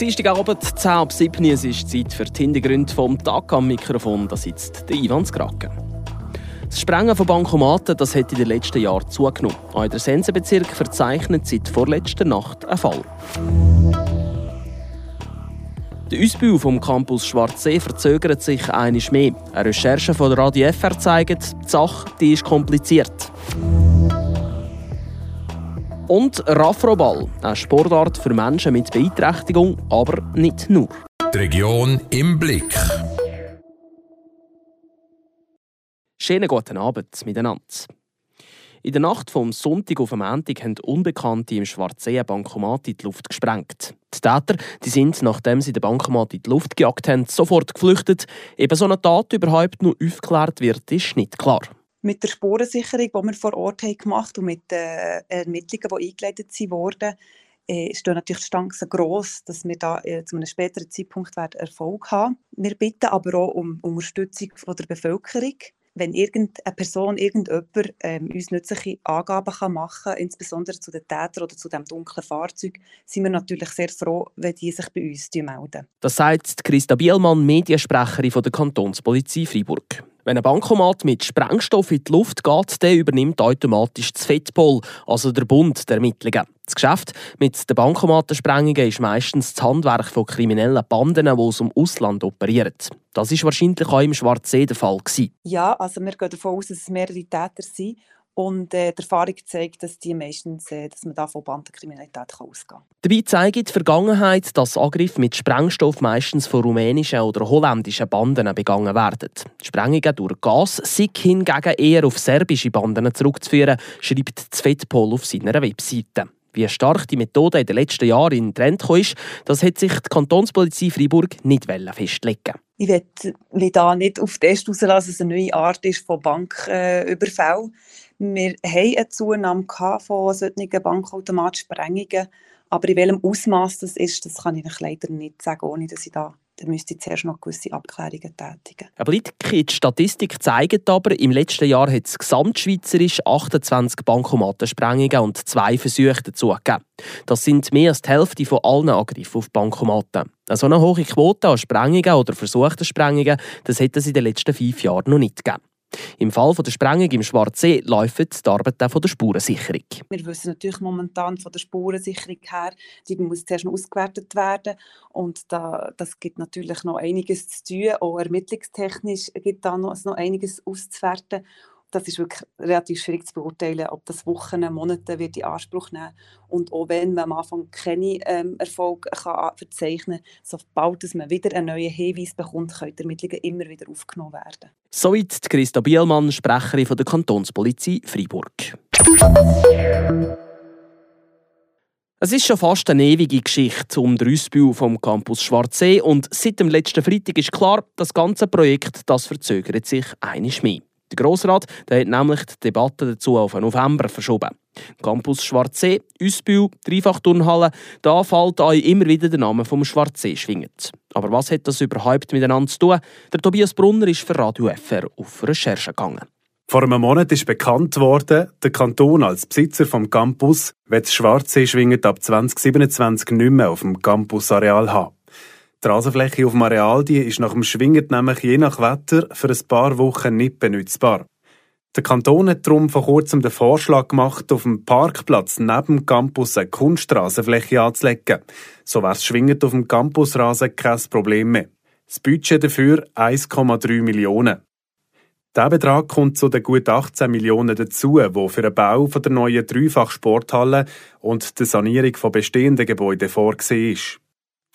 Dienstagabend, 10 ab 7 es ist Zeit für die Hintergründe vom Tag am Mikrofon. Da sitzt der Ivan Skraken. Das Sprengen von Bankomaten das hat in den letzten Jahren zugenommen. Auch der Sensenbezirk verzeichnet seit vorletzter Nacht einen Fall. Der Ausbau vom Campus Schwarzsee verzögert sich einiges mehr. Eine Recherche von der Radio FR zeigt, die Sache die ist kompliziert. Und Raffroball, eine Sportart für Menschen mit Beeinträchtigung, aber nicht nur. Die Region im Blick. Schönen guten Abend miteinander. In der Nacht vom Sonntag auf Montag haben Unbekannte im Schwarzsee Bankomat in die Luft gesprengt. Die Täter die sind, nachdem sie den Bankomat in die Luft gejagt haben, sofort geflüchtet. Eben so eine Tat überhaupt noch aufgeklärt wird, ist nicht klar mit der Spurensicherung, die wir vor Ort haben gemacht und mit den Ermittlungen, die eingeleitet wurden, äh, stehen natürlich die Chancen gross, dass wir da äh, zu einem späteren Zeitpunkt werden Erfolg haben. Wir bitten aber auch um Unterstützung von der Bevölkerung. Wenn irgendeine Person, irgendjemand ähm, uns nützliche Angaben kann machen kann, insbesondere zu den Tätern oder zu dem dunklen Fahrzeug, sind wir natürlich sehr froh, wenn die sich bei uns melden. Das sagt Christa Bielmann, Mediensprecherin der Kantonspolizei Freiburg. Wenn ein Bankomat mit Sprengstoff in die Luft geht, dann übernimmt automatisch das FEDPOL, also der Bund der Ermittlungen. Das Geschäft mit den Bankomatensprengungen ist meistens das Handwerk von kriminellen Banden, die aus dem Ausland operieren. Das war wahrscheinlich auch im Schwarzsee der Fall. Ja, also wir gehen davon aus, dass es mehrere Täter sind. Und äh, die Erfahrung zeigt, dass, die meistens, äh, dass man da von Bandenkriminalität ausgehen kann. Dabei zeigt die Vergangenheit, dass Angriffe mit Sprengstoff meistens von rumänischen oder holländischen Banden begangen werden. Die Sprengungen durch Gas sind hingegen eher auf serbische Banden zurückzuführen, schreibt Zvetpol auf seiner Webseite. Wie stark die Methode in den letzten Jahren in den Trend kam, das hat sich die Kantonspolizei Freiburg nicht festlegen Ich will da nicht auf den Test rauslassen, dass es eine neue Art ist von Banküberfällen. Äh, wir haben eine Zunahme von solchen Bankautomatsprengungen, aber in welchem Ausmaß das ist, das kann ich leider nicht sagen, ohne dass ich da dann müsste ich zuerst noch gewisse Abklärungen tätigen. Aber die Statistik zeigt aber, im letzten Jahr hat es gesamtschweizerisch 28 Bankomatensprengungen und zwei Versuche dazu gegeben. Das sind mehr als die Hälfte von allen Angriffen auf Bankomaten. So eine hohe Quote an Sprengungen oder versuchten Sprengungen, das hätte es in den letzten fünf Jahren noch nicht gegeben. Im Fall der Sprengung im Schwarzsee laufen die Arbeiten von der Spurensicherung. Wir wissen natürlich momentan von der Spurensicherung her, die muss zuerst noch ausgewertet werden und da, das gibt natürlich noch einiges zu tun. Auch ermittlungstechnisch gibt da noch, noch einiges auszuwerten das ist wirklich relativ schwierig zu beurteilen, ob das Wochen, Monate wird in Anspruch nehmen und auch wenn man am Anfang keine ähm, Erfolg kann verzeichnen kann, sobald man wieder einen neuen Hinweis bekommt, können die Ermittlungen immer wieder aufgenommen werden. Soweit Christa Bielmann, Sprecherin von der Kantonspolizei Freiburg. Es ist schon fast eine ewige Geschichte um den Ausbau vom Campus Schwarzsee und seit dem letzten Freitag ist klar, das ganze Projekt das verzögert sich einiges mehr. Der Grossrat der hat nämlich die Debatte dazu auf November verschoben. Campus Schwarzsee, Ausbau, Dreifachturnhalle, da fällt euch immer wieder der Name vom Schwarzsee schwingend. Aber was hat das überhaupt miteinander zu tun? Der Tobias Brunner ist für Radio FR auf Recherche gegangen. Vor einem Monat ist bekannt worden, der Kanton als Besitzer vom Campus wird das Schwarzsee schwingend ab 2027 nicht mehr auf dem Campusareal haben. Die Rasenfläche auf dem Areal die ist nach dem Schwingen nämlich je nach Wetter für ein paar Wochen nicht benutzbar. Der Kanton hat darum vor kurzem den Vorschlag gemacht, auf dem Parkplatz neben dem Campus eine Kunstrasenfläche anzulegen. So wäre es schwingend auf dem Campusrasen kein Problem mehr. Das Budget dafür 1,3 Millionen. Dieser Betrag kommt zu den gut 18 Millionen dazu, die für den Bau der neuen Dreifach-Sporthalle und die Sanierung von bestehenden Gebäuden vorgesehen ist.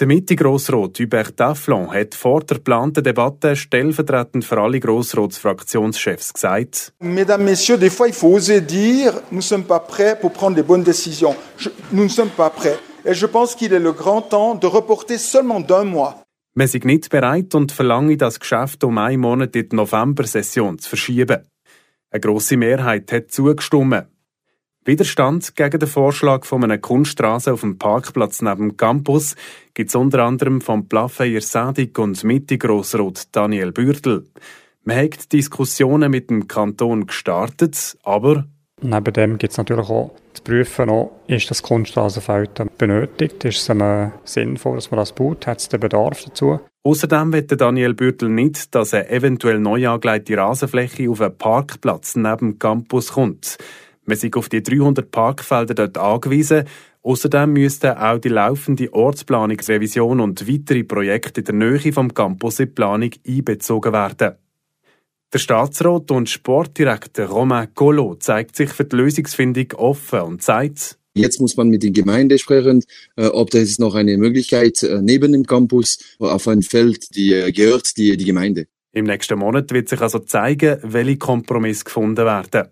Der Mitte-Grossrat Hubert Dafflon hat vor der geplanten Debatte stellvertretend für alle Grossratsfraktionschefs gesagt. Mesdames, Messieurs, des fois il faut oser dire, nous sommes pas prêts pour prendre les bonnes décisions. Je, nous ne sommes pas prêts. Et je pense qu'il est le grand temps de reporter seulement d'un mois. Wir sind nicht bereit und verlangen das Geschäft um einen Monat in die November-Session zu verschieben. Eine grosse Mehrheit hat zugestimmt. Widerstand gegen den Vorschlag von einer Kunststraße auf dem Parkplatz neben dem Campus gibt es unter anderem vom Plafeyer Sadik und Mitte-Grossrot Daniel Bürtel. Man hat Diskussionen mit dem Kanton gestartet, aber Neben dem gibt es natürlich auch zu prüfen, noch, ist das Kunstrasenfeld benötigt? Ist es einem sinnvoll, dass man das baut? Hat es den Bedarf dazu? Außerdem will Daniel Bürtel nicht, dass eine eventuell neu angelegte Rasenfläche auf einen Parkplatz neben dem Campus kommt. Man sind auf die 300 Parkfelder dort angewiesen. Außerdem müssten auch die laufende Ortsplanungsrevision und weitere Projekte in der Nähe vom Campus in die Planung einbezogen werden. Der Staatsrat und Sportdirektor Romain Colo zeigt sich für die Lösungsfindung offen und sagt, Jetzt muss man mit den Gemeinden sprechen, äh, ob das noch eine Möglichkeit äh, neben dem Campus auf ein Feld, die äh, gehört die, die Gemeinde. Im nächsten Monat wird sich also zeigen, welche Kompromisse gefunden werden.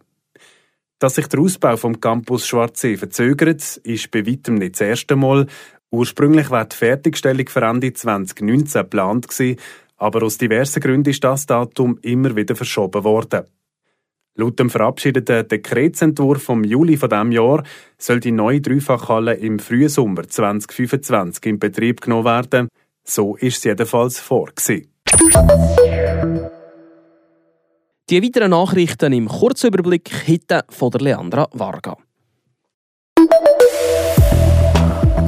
Dass sich der Ausbau vom Campus Schwarzsee verzögert, ist bei weitem nicht das erste Mal. Ursprünglich war die Fertigstellung für Ende 2019 geplant aber aus diversen Gründen ist das Datum immer wieder verschoben worden. Laut dem verabschiedeten Dekretsentwurf vom Juli von diesem Jahr soll die neue Dreifachhalle im Frühsommer 2025 in Betrieb genommen werden. So ist es jedenfalls vorgesehen. Die weiteren Nachrichten im Kurzüberblick heute von der Leandra Varga.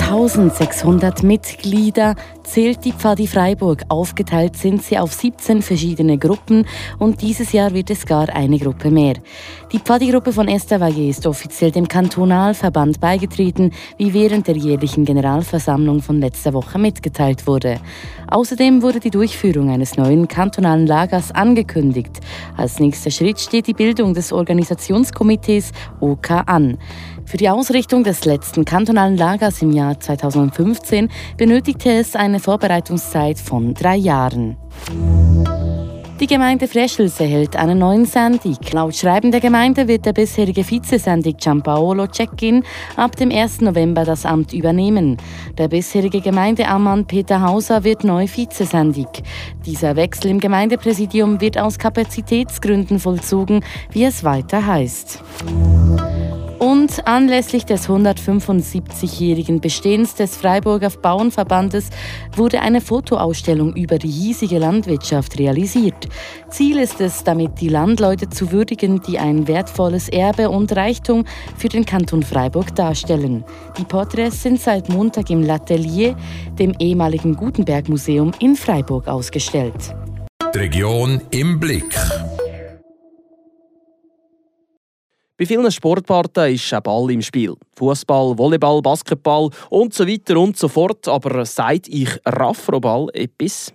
1600 Mitglieder zählt die Pfadi Freiburg. Aufgeteilt sind sie auf 17 verschiedene Gruppen und dieses Jahr wird es gar eine Gruppe mehr. Die Pfadi-Gruppe von Esterwage ist offiziell dem Kantonalverband beigetreten, wie während der jährlichen Generalversammlung von letzter Woche mitgeteilt wurde. Außerdem wurde die Durchführung eines neuen kantonalen Lagers angekündigt. Als nächster Schritt steht die Bildung des Organisationskomitees OK an. Für die Ausrichtung des letzten kantonalen Lagers im Jahr 2015 benötigte es eine Vorbereitungszeit von drei Jahren. Die Gemeinde Freschels erhält einen neuen Sandig. Laut Schreiben der Gemeinde wird der bisherige Vizesandig Giampaolo Cecchini ab dem 1. November das Amt übernehmen. Der bisherige Gemeindeammann Peter Hauser wird neu Vizesandig. Dieser Wechsel im Gemeindepräsidium wird aus Kapazitätsgründen vollzogen, wie es weiter heißt. Und anlässlich des 175-jährigen Bestehens des Freiburger Bauernverbandes wurde eine Fotoausstellung über die hiesige Landwirtschaft realisiert. Ziel ist es, damit die Landleute zu würdigen, die ein wertvolles Erbe und Reichtum für den Kanton Freiburg darstellen. Die Porträts sind seit Montag im L'Atelier, dem ehemaligen Gutenberg Museum in Freiburg, ausgestellt. Die Region im Blick. Bei vielen Sportarten ist ein Ball im Spiel. Fußball, Volleyball, Basketball und so weiter und so fort. Aber seit ich Raffroball etwas?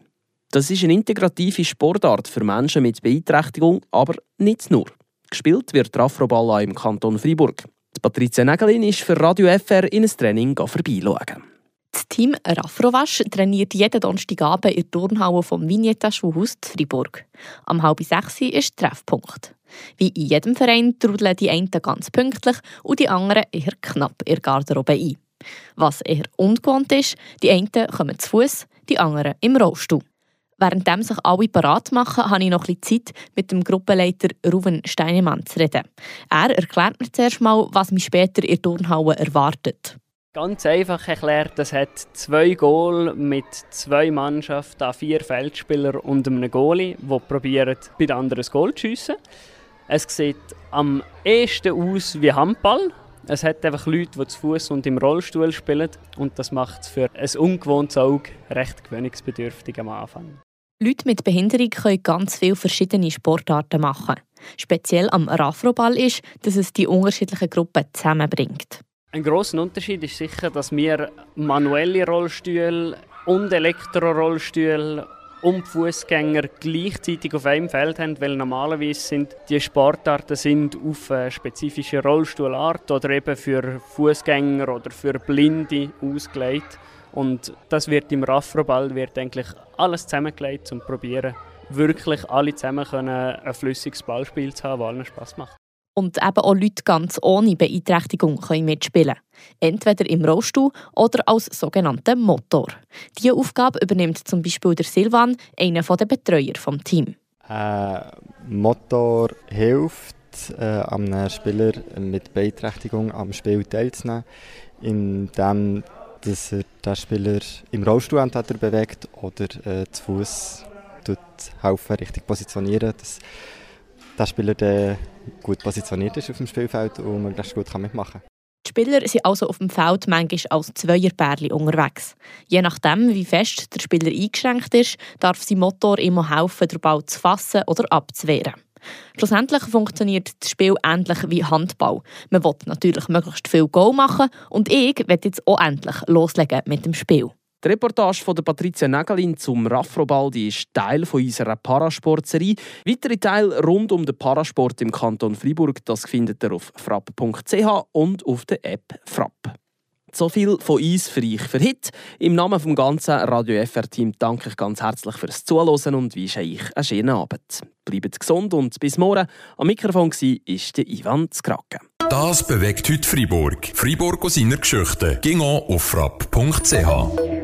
Das ist eine integrative Sportart für Menschen mit Beeinträchtigung, aber nicht nur. Gespielt wird Raffroball auch im Kanton Freiburg. Patricia Nägelin ist für Radio FR in ein Training vorbeischauen. Das Team Raffrowasch trainiert jeden Donnerstagabend in der Turnhalle vom Vignetta Schulhaus Freiburg. Am halb sechs ist Treffpunkt. Wie in jedem Verein trudeln die einen ganz pünktlich und die anderen eher knapp in der Garderobe ein. Was eher ungewohnt ist, die einen kommen zu Fuß, die anderen im Rollstuhl. Während sich alle parat machen, habe ich noch ein Zeit, mit dem Gruppenleiter Ruven Steinemann zu reden. Er erklärt mir zuerst mal, was mich später in der Turnhalle erwartet. Ganz einfach erklärt, es hat zwei Goal mit zwei Mannschaften, vier Feldspieler und einem Goalie, die probieren, bei den anderen das Goal zu schiessen. Es sieht am ehesten aus wie Handball. Es hat einfach Leute, die zu Fuß und im Rollstuhl spielen und das macht es für ein ungewohntes Auge recht gewöhnungsbedürftig am Anfang. Leute mit Behinderung können ganz viele verschiedene Sportarten machen. Speziell am Rafroball ist, dass es die unterschiedlichen Gruppen zusammenbringt. Ein großer Unterschied ist sicher, dass wir manuelle Rollstühle und Elektrorollstühle und Fußgänger gleichzeitig auf einem Feld haben, weil normalerweise sind die Sportarten sind auf eine spezifische Rollstuhlart oder eben für Fußgänger oder für Blinde ausgelegt. Und das wird im Raffroball wird eigentlich alles zusammengelegt, um zu probieren, wirklich alle zusammen können ein flüssiges Ballspiel zu haben, das allen Spaß macht. Und eben auch Leute ganz ohne Beeinträchtigung können mitspielen. Entweder im Rollstuhl oder als sogenannter Motor. Diese Aufgabe übernimmt zum Beispiel der Silvan, einer der Betreuer des Teams. Ein Motor hilft äh, einem Spieler mit Beeinträchtigung am Spiel teilzunehmen, indem dass er den Spieler im Rollstuhl entweder bewegt oder äh, zu Fuß helfen, richtig positionieren. Das der Spieler der gut positioniert ist auf dem Spielfeld und möglichst gut mitmachen kann. Die Spieler sind also auf dem Feld manchmal als Zweierpärchen unterwegs. Je nachdem, wie fest der Spieler eingeschränkt ist, darf sein Motor immer helfen, den Ball zu fassen oder abzuwehren. Schlussendlich funktioniert das Spiel ähnlich wie Handball. Man will natürlich möglichst viel Goal machen und ich werde jetzt auch endlich loslegen mit dem Spiel. Die Reportage von Patricia Nägelin zum Raffroball ist Teil von unserer Parasportserie. Weitere Teile rund um den Parasport im Kanton Freiburg das findet ihr auf frapp.ch und auf der App Frapp. So viel von uns für euch für heute. Im Namen des ganzen Radio FR-Team danke ich ganz herzlich fürs Zuhören und wünsche euch einen schönen Abend. Bleibt gesund und bis morgen. Am Mikrofon war der Ivan Skrake. Das bewegt heute Freiburg. Freiburg aus seiner Geschichte. Ging auf frapp.ch.